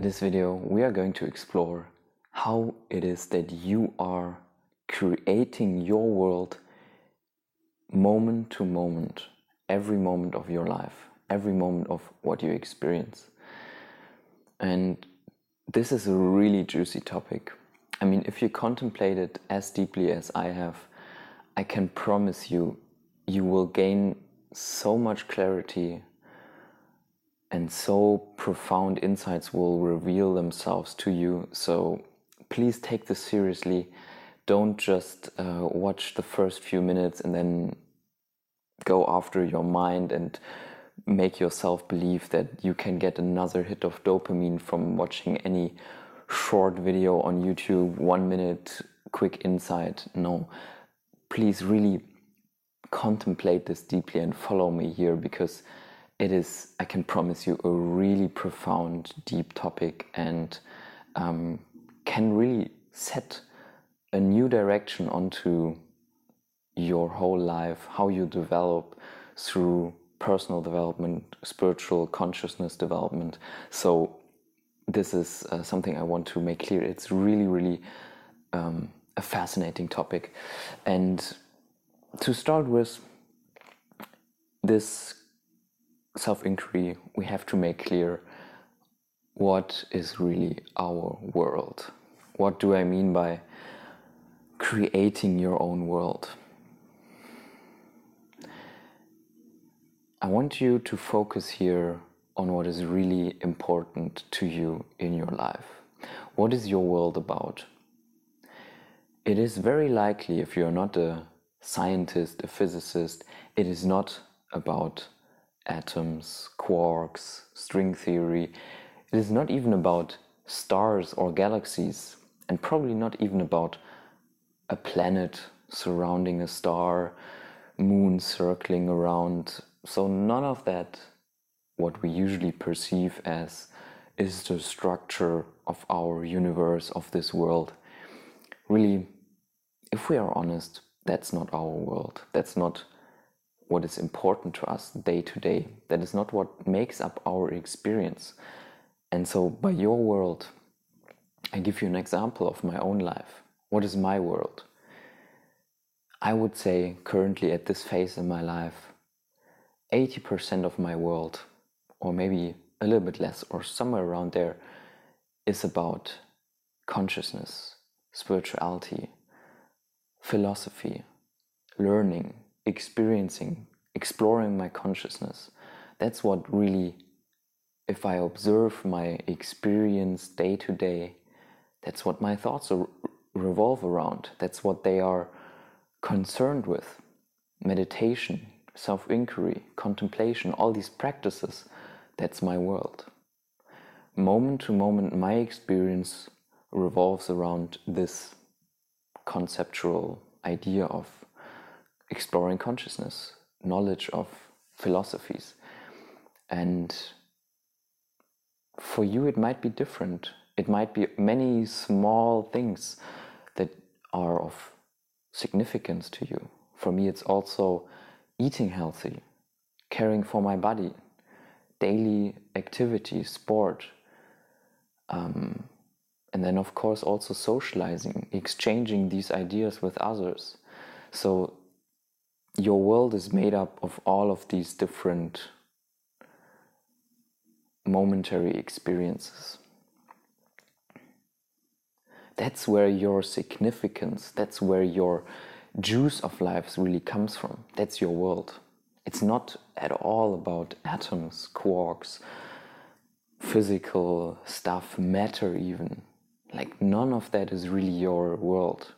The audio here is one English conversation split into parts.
In this video, we are going to explore how it is that you are creating your world moment to moment, every moment of your life, every moment of what you experience. And this is a really juicy topic. I mean, if you contemplate it as deeply as I have, I can promise you, you will gain so much clarity and so profound insights will reveal themselves to you. So please take this seriously. Don't just uh, watch the first few minutes and then go after your mind and make yourself believe that you can get another hit of dopamine from watching any short video on YouTube, one minute quick insight. No, please really contemplate this deeply and follow me here because it is, I can promise you, a really profound, deep topic and um, can really set a new direction onto your whole life, how you develop through personal development, spiritual consciousness development. So, this is uh, something I want to make clear. It's really, really um, a fascinating topic. And to start with, this self inquiry, we have to make clear what is really our world. What do I mean by creating your own world? I want you to focus here on what is really important to you in your life. What is your world about? It is very likely, if you're not a scientist, a physicist, it is not about atoms, quarks, string theory. It is not even about stars or galaxies, and probably not even about a planet surrounding a star, moon circling around. So, none of that, what we usually perceive as, is the structure of our universe, of this world. Really, if we are honest, that's not our world. That's not what is important to us day to day. That is not what makes up our experience. And so, by your world, I give you an example of my own life. What is my world? I would say, currently at this phase in my life, 80% of my world, or maybe a little bit less, or somewhere around there, is about consciousness, spirituality, philosophy, learning, experiencing, exploring my consciousness. That's what really, if I observe my experience day to day, that's what my thoughts revolve around. That's what they are concerned with. Meditation, self inquiry, contemplation, all these practices, that's my world. Moment to moment, my experience revolves around this conceptual idea of exploring consciousness, knowledge of philosophies. And for you, it might be different. It might be many small things that are of significance to you. For me, it's also eating healthy, caring for my body, daily activity, sport, um, and then, of course, also socializing, exchanging these ideas with others. So your world is made up of all of these different momentary experiences. That's where your significance, that's where your juice of life really comes from. That's your world. It's not at all about atoms, quarks, physical stuff, matter, even. Like, none of that is really your world.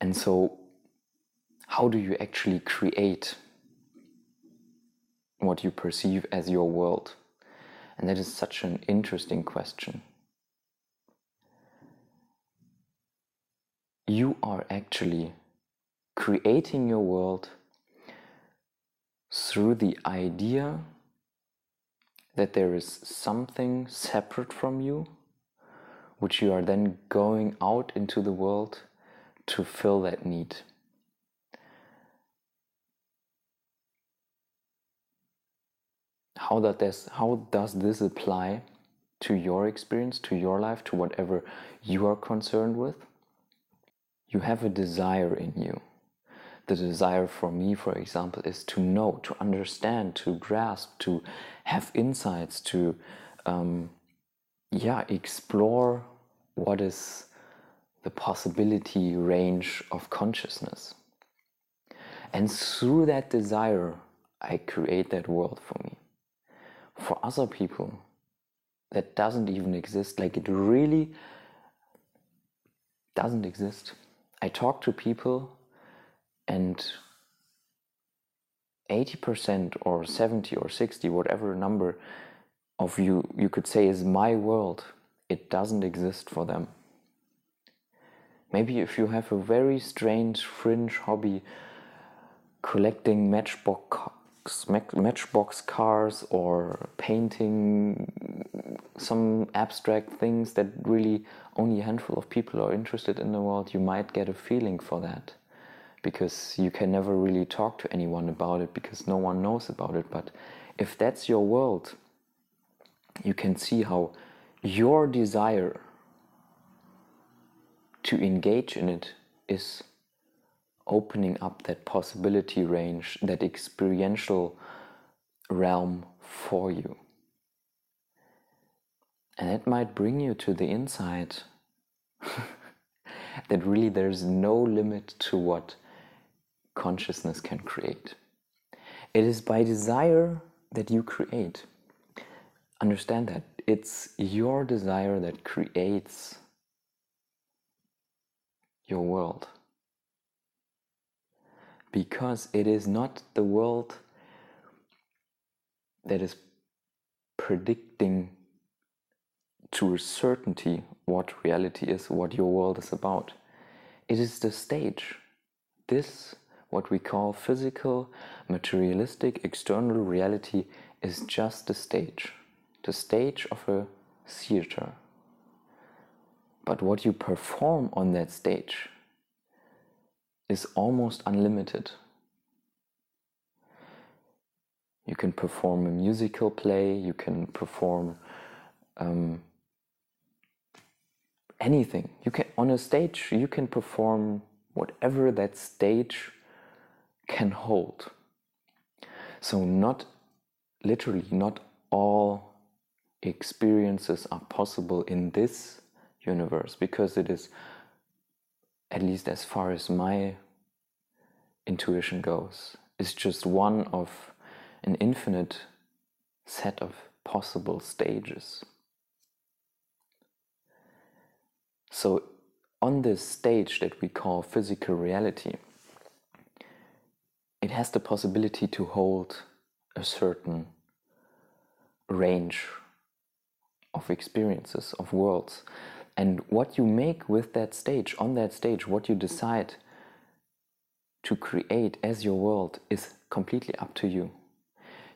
And so, how do you actually create what you perceive as your world? And that is such an interesting question. You are actually creating your world through the idea that there is something separate from you, which you are then going out into the world to fill that need. How, that how does this apply to your experience, to your life, to whatever you are concerned with, you have a desire in you. The desire for me, for example, is to know, to understand, to grasp, to have insights, to um, yeah, explore what is the possibility range of consciousness. And through that desire, I create that world for me. For other people, that doesn't even exist. Like it really doesn't exist. I talk to people and 80% or 70 or 60, whatever number of you you could say is my world, it doesn't exist for them. Maybe if you have a very strange fringe hobby collecting matchbox matchbox cars or painting some abstract things that really only a handful of people are interested in the world, you might get a feeling for that because you can never really talk to anyone about it because no one knows about it. But if that's your world, you can see how your desire to engage in it is opening up that possibility range, that experiential realm for you. And it might bring you to the insight that really there's no limit to what consciousness can create. It is by desire that you create. Understand that it's your desire that creates your world because it is not the world that is predicting to a certainty what reality is, what your world is about. It is the stage. This, what we call physical, materialistic, external reality, is just the stage, the stage of a theater. But what you perform on that stage is almost unlimited. You can perform a musical play, you can perform um, anything. You can on a stage you can perform whatever that stage can hold. So not literally not all experiences are possible in this universe because it is at least as far as my intuition goes, is just one of an infinite set of possible stages. So, on this stage that we call physical reality, it has the possibility to hold a certain range of experiences, of worlds. And what you make with that stage, on that stage, what you decide to create as your world is completely up to you.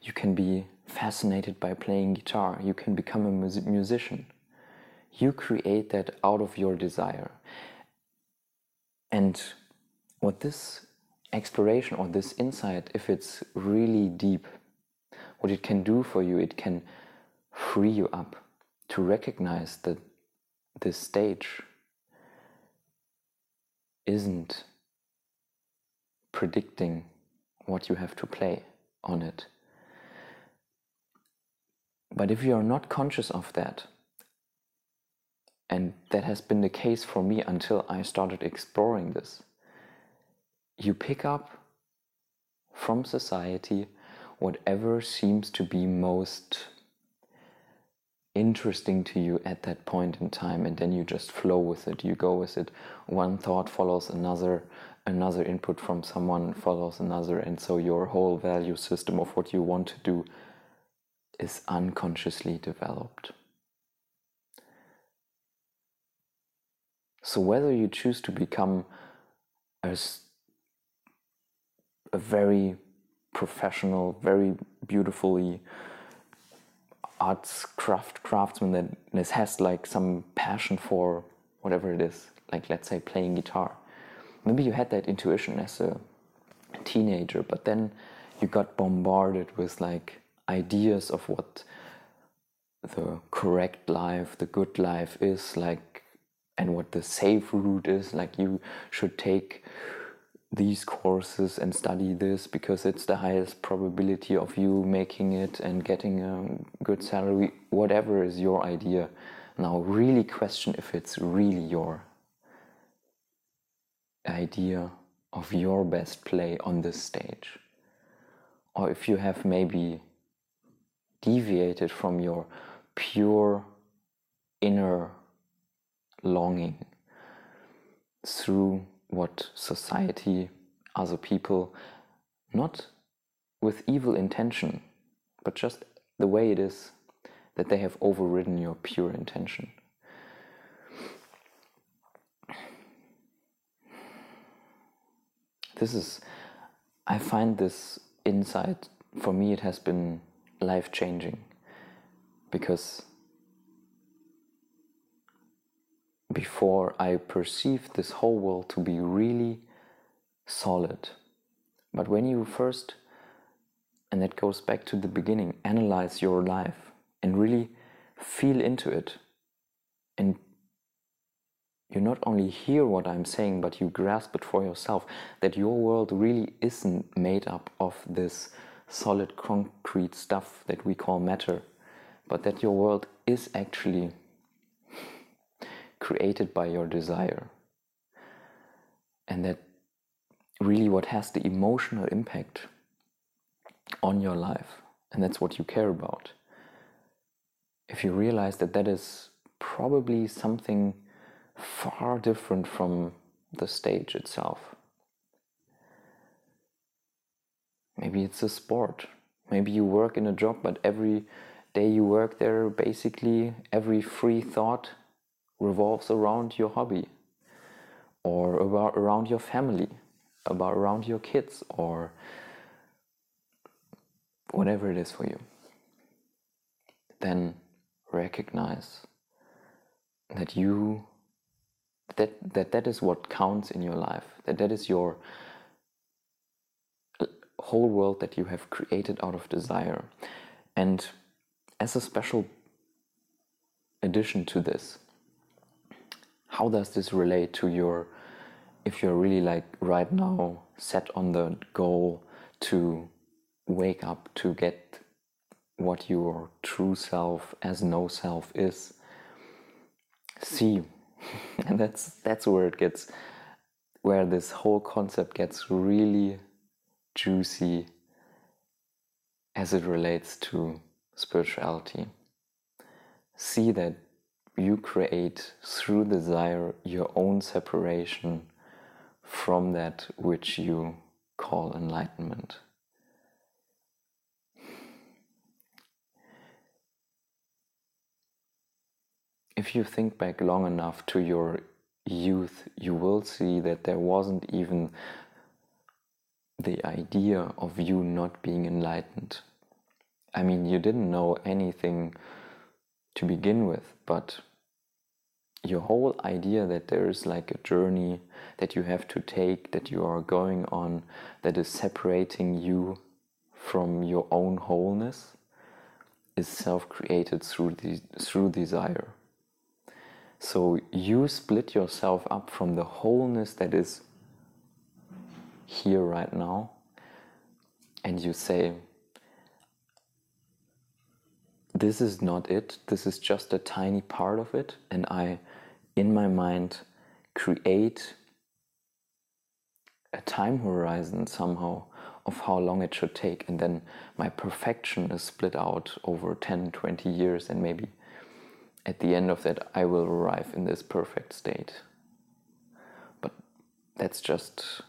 You can be fascinated by playing guitar, you can become a mus- musician. You create that out of your desire. And what this exploration or this insight, if it's really deep, what it can do for you, it can free you up to recognize that this stage isn't predicting what you have to play on it. But if you are not conscious of that, and that has been the case for me until I started exploring this, you pick up from society whatever seems to be most interesting to you at that point in time and then you just flow with it. You go with it. One thought follows another another input from someone follows another and so your whole value system of what you want to do is unconsciously developed. So whether you choose to become a, a very professional very beautifully arts craft craftsman that has like some passion for whatever it is like let's say playing guitar maybe you had that intuition as a teenager but then you got bombarded with like ideas of what the correct life, the good life is like, and what the safe route is. Like, you should take these courses and study this because it's the highest probability of you making it and getting a good salary, whatever is your idea. Now, really question if it's really your idea of your best play on this stage. Or if you have maybe deviated from your pure inner longing through what society, other people, not with evil intention, but just the way it is, that they have overridden your pure intention. This is, I find this insight, for me, it has been life changing because before I perceived this whole world to be really solid. But when you first, and that goes back to the beginning, analyze your life and really feel into it, and you not only hear what I'm saying, but you grasp it for yourself that your world really isn't made up of this solid concrete stuff that we call matter, but that your world is actually created by your desire. And that really what has the emotional impact on your life, and that's what you care about. If you realize that that is probably something far different from the stage itself. Maybe it's a sport. Maybe you work in a job, but every day you work there, basically every free thought revolves around your hobby or about around your family, about around your kids or whatever it is for you. Then recognize that you that that that is what counts in your life that that is your whole world that you have created out of desire and as a special addition to this how does this relate to your if you're really like right now set on the goal to wake up to get what your true self as no self is? See and that's that's where it gets where this whole concept gets really juicy as it relates to spirituality. See that you create through desire your own separation from that which you call enlightenment. If you think back long enough to your youth, you will see that there wasn't even the idea of you not being enlightened. I mean, you didn't know anything to begin with, but your whole idea that there is like a journey that you have to take, that you are going on, that is separating you from your own wholeness, is self-created through the, through desire. So you split yourself up from the wholeness that is here right now, and you say, this is not it. This is just a tiny part of it. And I, in my mind, create a time horizon somehow of how long it should take. And then my perfection is split out over 10, 20 years. And maybe at the end of that, I will arrive in this perfect state. But that's just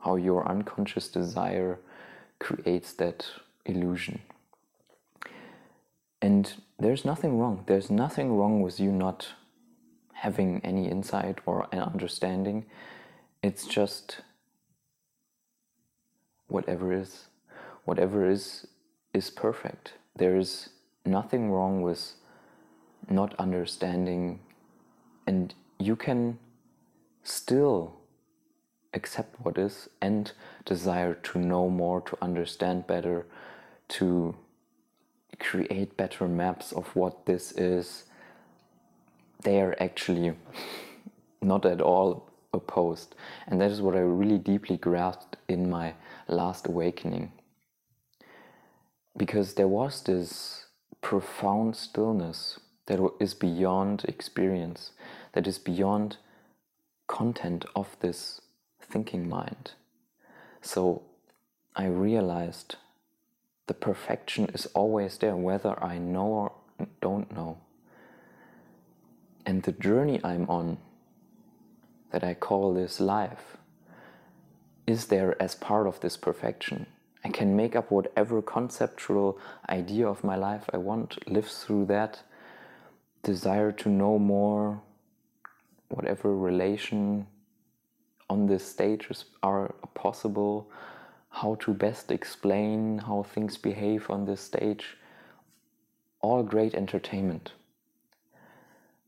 how your unconscious desire creates that illusion. And there's nothing wrong. There's nothing wrong with you not having any insight or an understanding. It's just whatever is. Whatever is, is perfect. There is nothing wrong with not understanding, and you can still accept what is and desire to know more, to understand better, to create better maps of what this is, they are actually not at all opposed. And that is what I really deeply grasped in my last awakening. Because there was this profound stillness that is beyond experience, that is beyond content of this thinking mind. So I realized the perfection is always there, whether I know or don't know. And the journey I'm on, that I call this life, is there as part of this perfection. I can make up whatever conceptual idea of my life I want, live through that, desire to know more, whatever relation on this stage are possible, how to best explain how things behave on this stage. All great entertainment.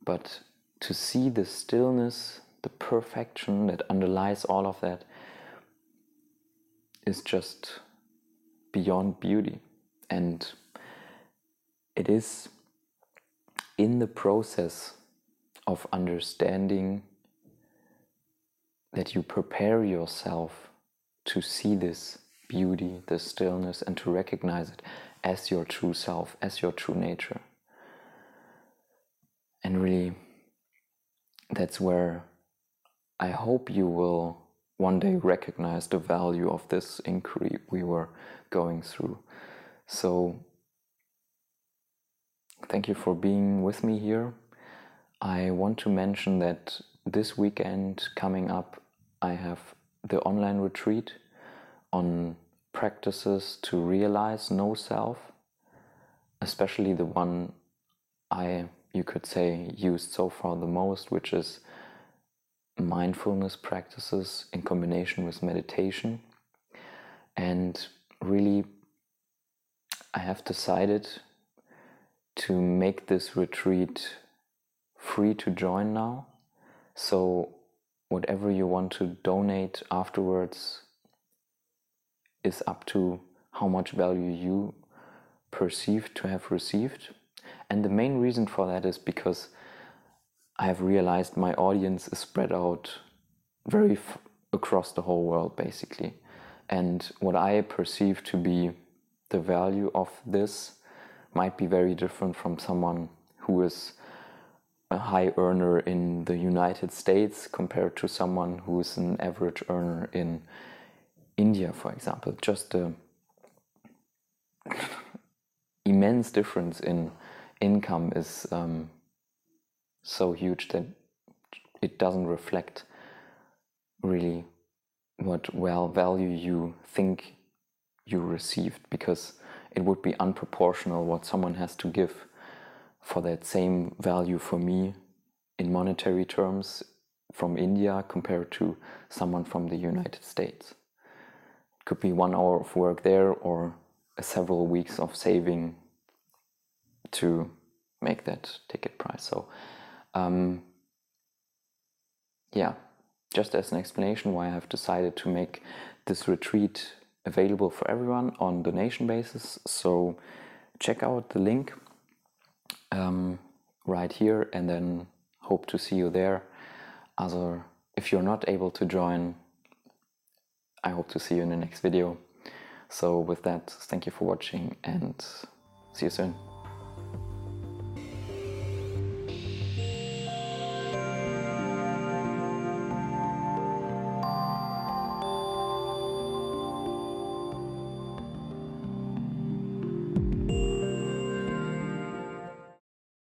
But to see the stillness, the perfection that underlies all of that is just beyond beauty. And it is in the process of understanding that you prepare yourself to see this beauty, this stillness, and to recognize it as your true self, as your true nature. And really, that's where I hope you will one day recognize the value of this inquiry we were going through. So, thank you for being with me here. I want to mention that this weekend coming up, I have the online retreat on practices to realize no self, especially the one I, you could say, used so far the most, which is mindfulness practices in combination with meditation. And really, I have decided to make this retreat free to join now. So, whatever you want to donate afterwards is up to how much value you perceive to have received. And the main reason for that is because I have realized my audience is spread out very across the whole world, basically. And what I perceive to be the value of this might be very different from someone who is a high earner in the United States compared to someone who is an average earner in India, for example. Just immense difference in income is um, so huge that it doesn't reflect really what well value you think you received because it would be unproportional what someone has to give for that same value for me in monetary terms from India compared to someone from the United States. It could be one hour of work there or several weeks of saving to make that ticket price. So, um, yeah, just as an explanation why I have decided to make this retreat available for everyone on donation basis. So, check out the link um, right here and then hope to see you there. Other, if you're not able to join, I hope to see you in the next video. So with that, thank you for watching and see you soon.